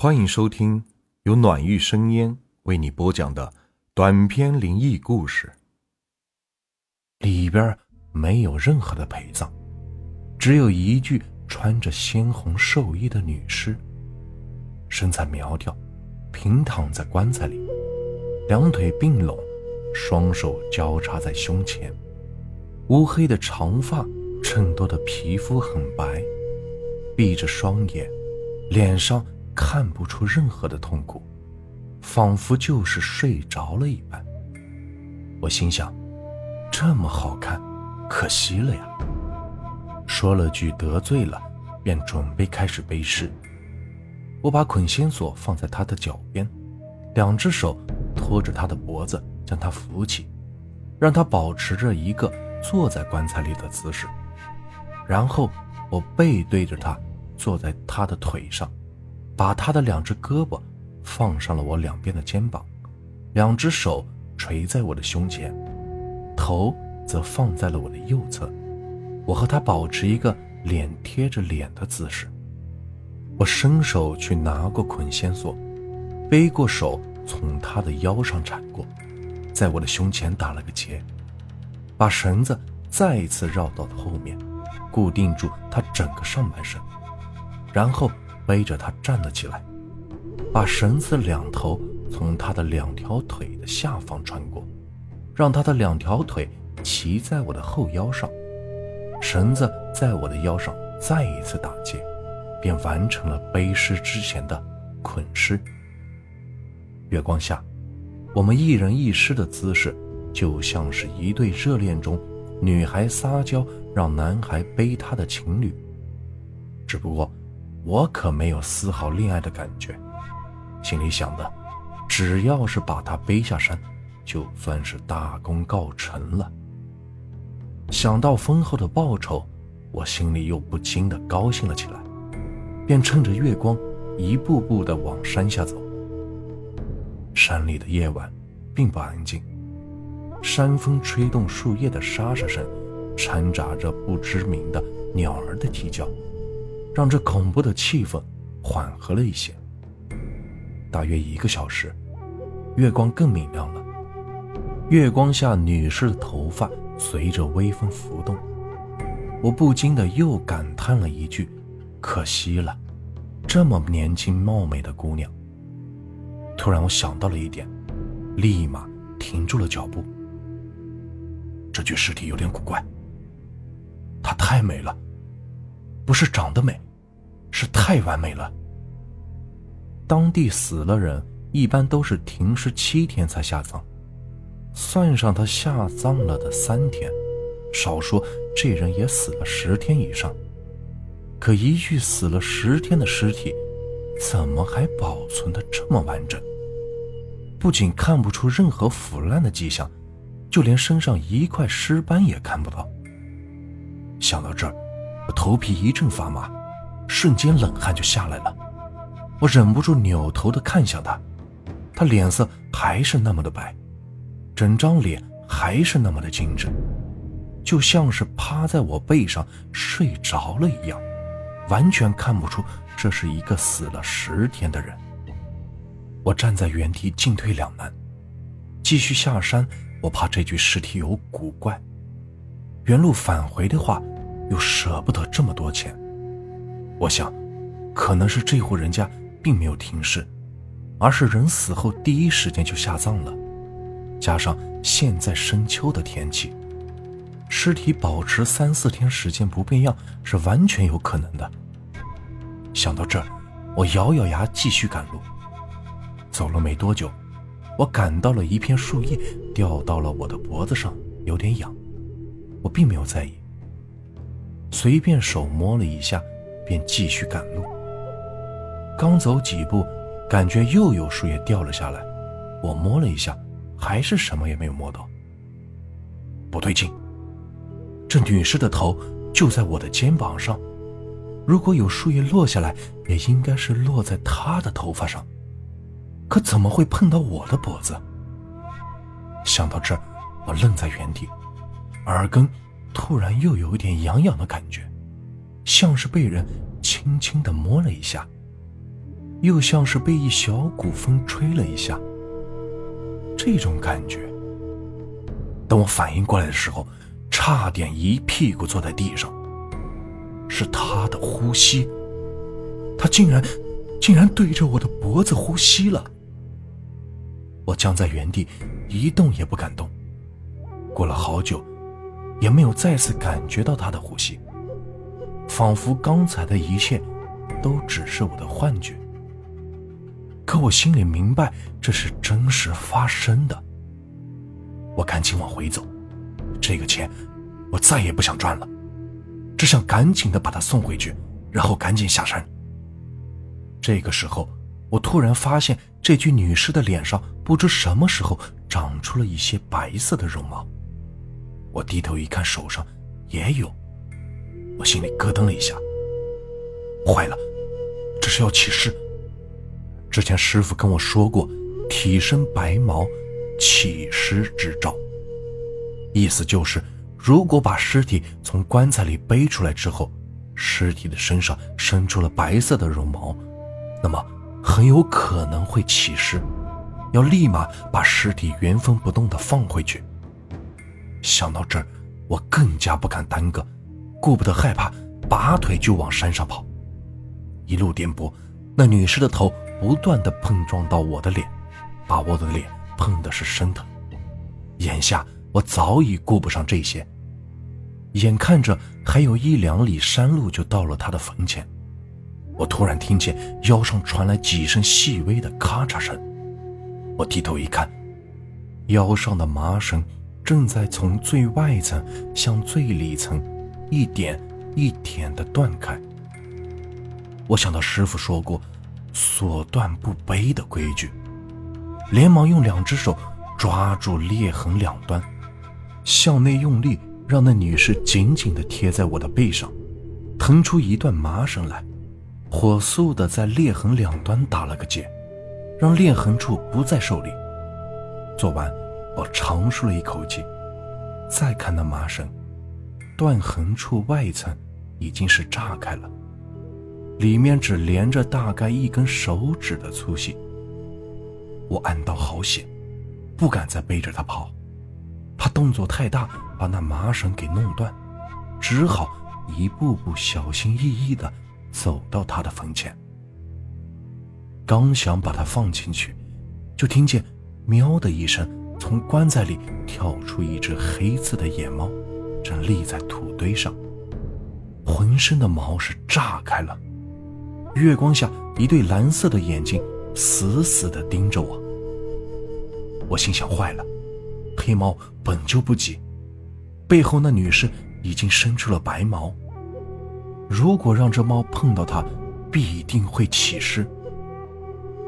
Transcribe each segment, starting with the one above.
欢迎收听由暖玉生烟为你播讲的短篇灵异故事。里边没有任何的陪葬，只有一具穿着鲜红寿衣的女尸，身材苗条，平躺在棺材里，两腿并拢，双手交叉在胸前，乌黑的长发衬托的皮肤很白，闭着双眼，脸上。看不出任何的痛苦，仿佛就是睡着了一般。我心想，这么好看，可惜了呀。说了句得罪了，便准备开始背诗。我把捆仙索放在他的脚边，两只手托着他的脖子，将他扶起，让他保持着一个坐在棺材里的姿势。然后我背对着他，坐在他的腿上。把他的两只胳膊放上了我两边的肩膀，两只手垂在我的胸前，头则放在了我的右侧。我和他保持一个脸贴着脸的姿势。我伸手去拿过捆仙索，背过手从他的腰上铲过，在我的胸前打了个结，把绳子再一次绕到后面，固定住他整个上半身，然后。背着他站了起来，把绳子两头从他的两条腿的下方穿过，让他的两条腿骑在我的后腰上，绳子在我的腰上再一次打结，便完成了背尸之前的捆尸。月光下，我们一人一尸的姿势，就像是一对热恋中女孩撒娇让男孩背她的情侣，只不过。我可没有丝毫恋爱的感觉，心里想的，只要是把他背下山，就算是大功告成了。想到丰厚的报酬，我心里又不禁的高兴了起来，便趁着月光，一步步的往山下走。山里的夜晚并不安静，山风吹动树叶的沙沙声，掺杂着不知名的鸟儿的啼叫。让这恐怖的气氛缓和了一些。大约一个小时，月光更明亮了。月光下，女士的头发随着微风浮动，我不禁的又感叹了一句：“可惜了，这么年轻貌美的姑娘。”突然，我想到了一点，立马停住了脚步。这具尸体有点古怪，她太美了，不是长得美。是太完美了。当地死了人，一般都是停尸七天才下葬，算上他下葬了的三天，少说这人也死了十天以上。可一具死了十天的尸体，怎么还保存的这么完整？不仅看不出任何腐烂的迹象，就连身上一块尸斑也看不到。想到这儿，我头皮一阵发麻。瞬间冷汗就下来了，我忍不住扭头的看向他，他脸色还是那么的白，整张脸还是那么的精致，就像是趴在我背上睡着了一样，完全看不出这是一个死了十天的人。我站在原地进退两难，继续下山，我怕这具尸体有古怪，原路返回的话，又舍不得这么多钱。我想，可能是这户人家并没有停尸，而是人死后第一时间就下葬了。加上现在深秋的天气，尸体保持三四天时间不变样是完全有可能的。想到这儿，我咬咬牙继续赶路。走了没多久，我感到了一片树叶掉到了我的脖子上，有点痒。我并没有在意，随便手摸了一下。便继续赶路。刚走几步，感觉又有树叶掉了下来。我摸了一下，还是什么也没有摸到。不对劲，这女士的头就在我的肩膀上，如果有树叶落下来，也应该是落在她的头发上。可怎么会碰到我的脖子？想到这儿，我愣在原地，耳根突然又有一点痒痒的感觉。像是被人轻轻的摸了一下，又像是被一小股风吹了一下。这种感觉，等我反应过来的时候，差点一屁股坐在地上。是他的呼吸，他竟然，竟然对着我的脖子呼吸了。我僵在原地，一动也不敢动。过了好久，也没有再次感觉到他的呼吸，仿佛刚才的一切都只是我的幻觉。可我心里明白，这是真实发生的。我赶紧往回走，这个钱我再也不想赚了，只想赶紧的把它送回去，然后赶紧下山。这个时候，我突然发现这具女尸的脸上不知什么时候长出了一些白色的绒毛。我低头一看，手上也有，我心里咯噔了一下，坏了，这是要起尸。之前师傅跟我说过，体身白毛，起尸之兆。意思就是，如果把尸体从棺材里背出来之后，尸体的身上生出了白色的绒毛，那么很有可能会起尸，要立马把尸体原封不动的放回去。想到这儿，我更加不敢耽搁，顾不得害怕，拔腿就往山上跑。一路颠簸，那女尸的头。不断的碰撞到我的脸，把我的脸碰的是生疼。眼下我早已顾不上这些，眼看着还有一两里山路就到了他的坟前，我突然听见腰上传来几声细微的咔嚓声。我低头一看，腰上的麻绳正在从最外层向最里层一点一点的断开。我想到师傅说过。所断不悲的规矩，连忙用两只手抓住裂痕两端，向内用力，让那女士紧紧地贴在我的背上，腾出一段麻绳来，火速地在裂痕两端打了个结，让裂痕处不再受力。做完，我长舒了一口气，再看那麻绳，断痕处外层已经是炸开了。里面只连着大概一根手指的粗细。我暗道好险，不敢再背着他跑，怕动作太大把那麻绳给弄断，只好一步步小心翼翼地走到他的坟前。刚想把它放进去，就听见“喵”的一声，从棺材里跳出一只黑色的野猫，正立在土堆上，浑身的毛是炸开了。月光下，一对蓝色的眼睛死死地盯着我。我心想：坏了，黑猫本就不急，背后那女尸已经生出了白毛。如果让这猫碰到它，必定会起尸。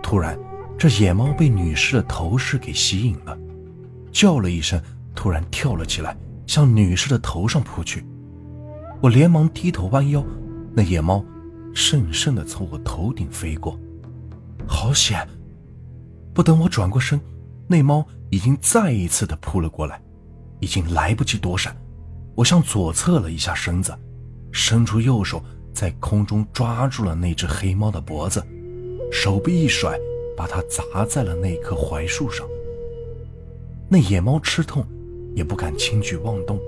突然，这野猫被女尸的头饰给吸引了，叫了一声，突然跳了起来，向女士的头上扑去。我连忙低头弯腰，那野猫。顺顺的从我头顶飞过，好险！不等我转过身，那猫已经再一次的扑了过来，已经来不及躲闪。我向左侧了一下身子，伸出右手在空中抓住了那只黑猫的脖子，手臂一甩，把它砸在了那棵槐树上。那野猫吃痛，也不敢轻举妄动，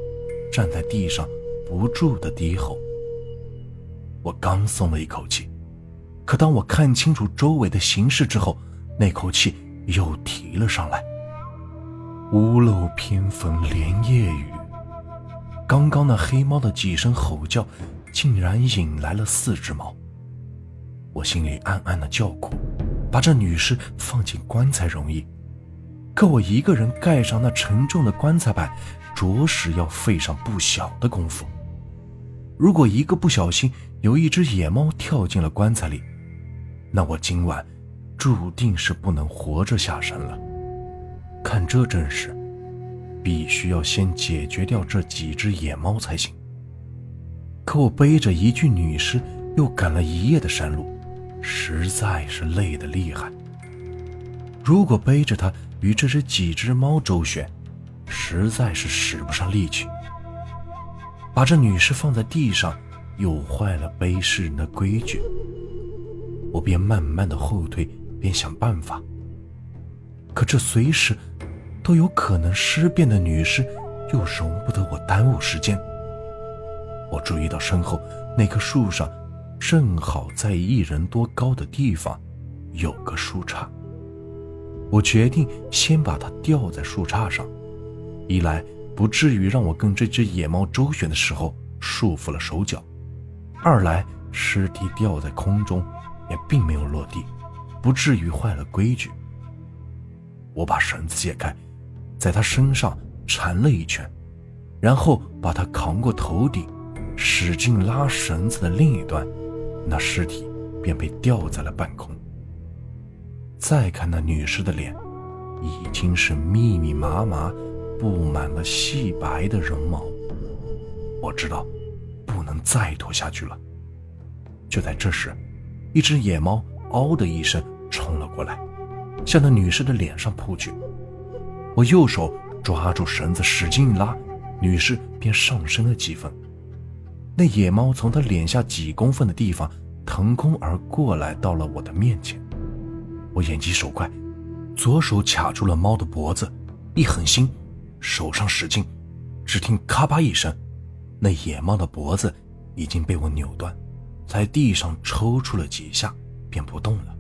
站在地上不住的低吼。我刚松了一口气，可当我看清楚周围的形势之后，那口气又提了上来。屋漏偏逢连夜雨，刚刚那黑猫的几声吼叫，竟然引来了四只猫。我心里暗暗的叫苦，把这女尸放进棺材容易，可我一个人盖上那沉重的棺材板，着实要费上不小的功夫。如果一个不小心，有一只野猫跳进了棺材里，那我今晚注定是不能活着下山了。看这阵势，必须要先解决掉这几只野猫才行。可我背着一具女尸，又赶了一夜的山路，实在是累得厉害。如果背着它与这只几只猫周旋，实在是使不上力气。把这女尸放在地上，又坏了背尸人的规矩。我便慢慢的后退，边想办法。可这随时都有可能尸变的女尸，又容不得我耽误时间。我注意到身后那棵树上，正好在一人多高的地方，有个树杈。我决定先把它吊在树杈上，一来不至于让我跟这只野猫周旋的时候束缚了手脚；二来尸体吊在空中，也并没有落地，不至于坏了规矩。我把绳子解开，在他身上缠了一圈，然后把他扛过头顶，使劲拉绳子的另一端，那尸体便被吊在了半空。再看那女尸的脸，已经是密密麻麻布满了细白的绒毛。我知道不能再拖下去了。就在这时，一只野猫“嗷”的一声冲了过来。向那女士的脸上扑去，我右手抓住绳子，使劲一拉，女士便上升了几分。那野猫从她脸下几公分的地方腾空而过来，到了我的面前。我眼疾手快，左手卡住了猫的脖子，一狠心，手上使劲，只听咔吧一声，那野猫的脖子已经被我扭断，在地上抽搐了几下，便不动了。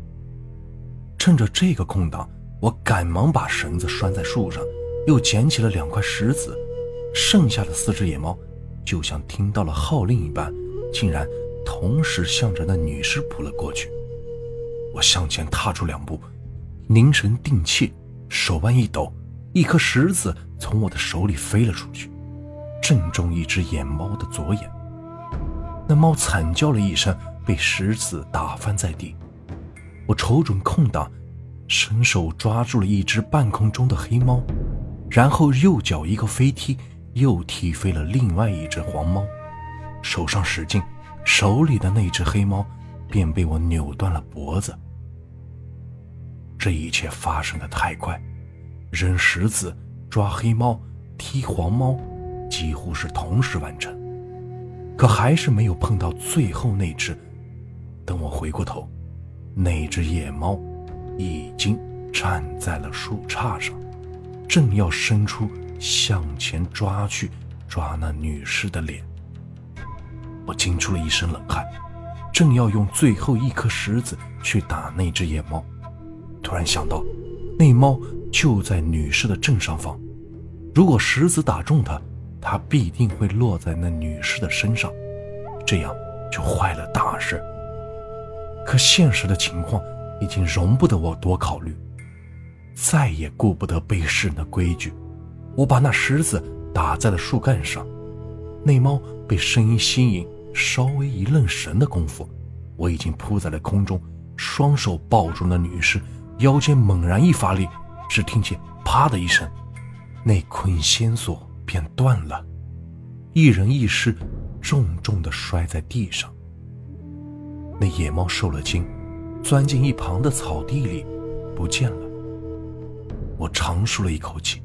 趁着这个空档，我赶忙把绳子拴在树上，又捡起了两块石子。剩下的四只野猫，就像听到了号令一般，竟然同时向着那女尸扑了过去。我向前踏出两步，凝神定气，手腕一抖，一颗石子从我的手里飞了出去，正中一只野猫的左眼。那猫惨叫了一声，被石子打翻在地。我瞅准空档，伸手抓住了一只半空中的黑猫，然后右脚一个飞踢，又踢飞了另外一只黄猫。手上使劲，手里的那只黑猫便被我扭断了脖子。这一切发生的太快，扔石子、抓黑猫、踢黄猫，几乎是同时完成，可还是没有碰到最后那只。等我回过头。那只野猫已经站在了树杈上，正要伸出向前抓去，抓那女尸的脸。我惊出了一身冷汗，正要用最后一颗石子去打那只野猫，突然想到，那猫就在女尸的正上方，如果石子打中它，它必定会落在那女尸的身上，这样就坏了大事。可现实的情况已经容不得我多考虑，再也顾不得背诗人的规矩。我把那石子打在了树干上，那猫被声音吸引，稍微一愣神的功夫，我已经扑在了空中，双手抱住那女尸，腰间猛然一发力，只听见“啪”的一声，那捆仙索便断了，一人一尸重重的摔在地上。那野猫受了惊，钻进一旁的草地里，不见了。我长舒了一口气，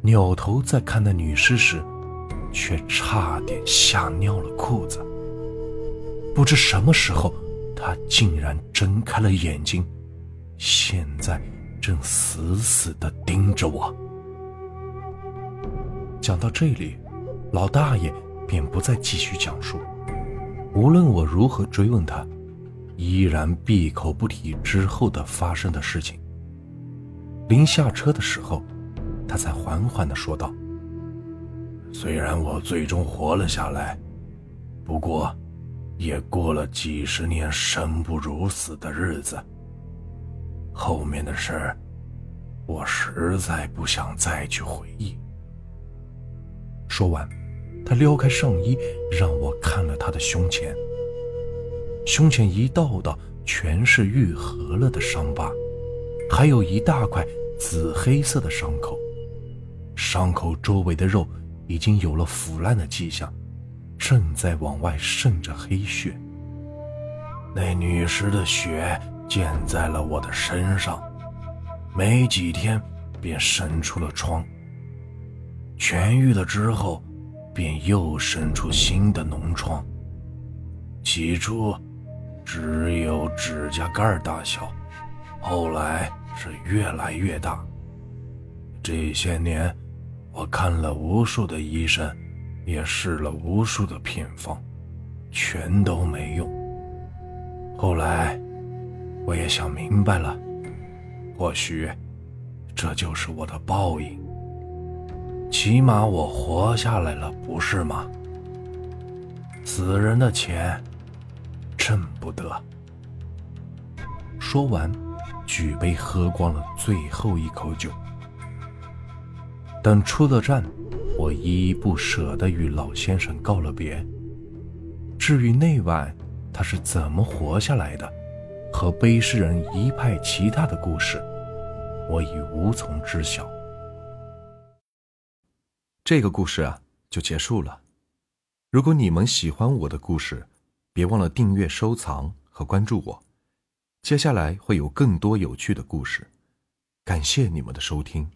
扭头再看那女尸时，却差点吓尿了裤子。不知什么时候，她竟然睁开了眼睛，现在正死死的盯着我。讲到这里，老大爷便不再继续讲述。无论我如何追问他。依然闭口不提之后的发生的事情。临下车的时候，他才缓缓的说道：“虽然我最终活了下来，不过，也过了几十年生不如死的日子。后面的事，我实在不想再去回忆。”说完，他撩开上衣，让我看了他的胸前。胸前一道道全是愈合了的伤疤，还有一大块紫黑色的伤口，伤口周围的肉已经有了腐烂的迹象，正在往外渗着黑血。那女尸的血溅在了我的身上，没几天便生出了疮。痊愈了之后，便又生出新的脓疮。起初。只有指甲盖大小，后来是越来越大。这些年，我看了无数的医生，也试了无数的偏方，全都没用。后来，我也想明白了，或许这就是我的报应。起码我活下来了，不是吗？死人的钱挣不得。说完，举杯喝光了最后一口酒。等出了站，我依依不舍地与老先生告了别。至于那晚他是怎么活下来的，和背诗人一派其他的故事，我已无从知晓。这个故事啊，就结束了。如果你们喜欢我的故事，别忘了订阅、收藏和关注我。接下来会有更多有趣的故事，感谢你们的收听。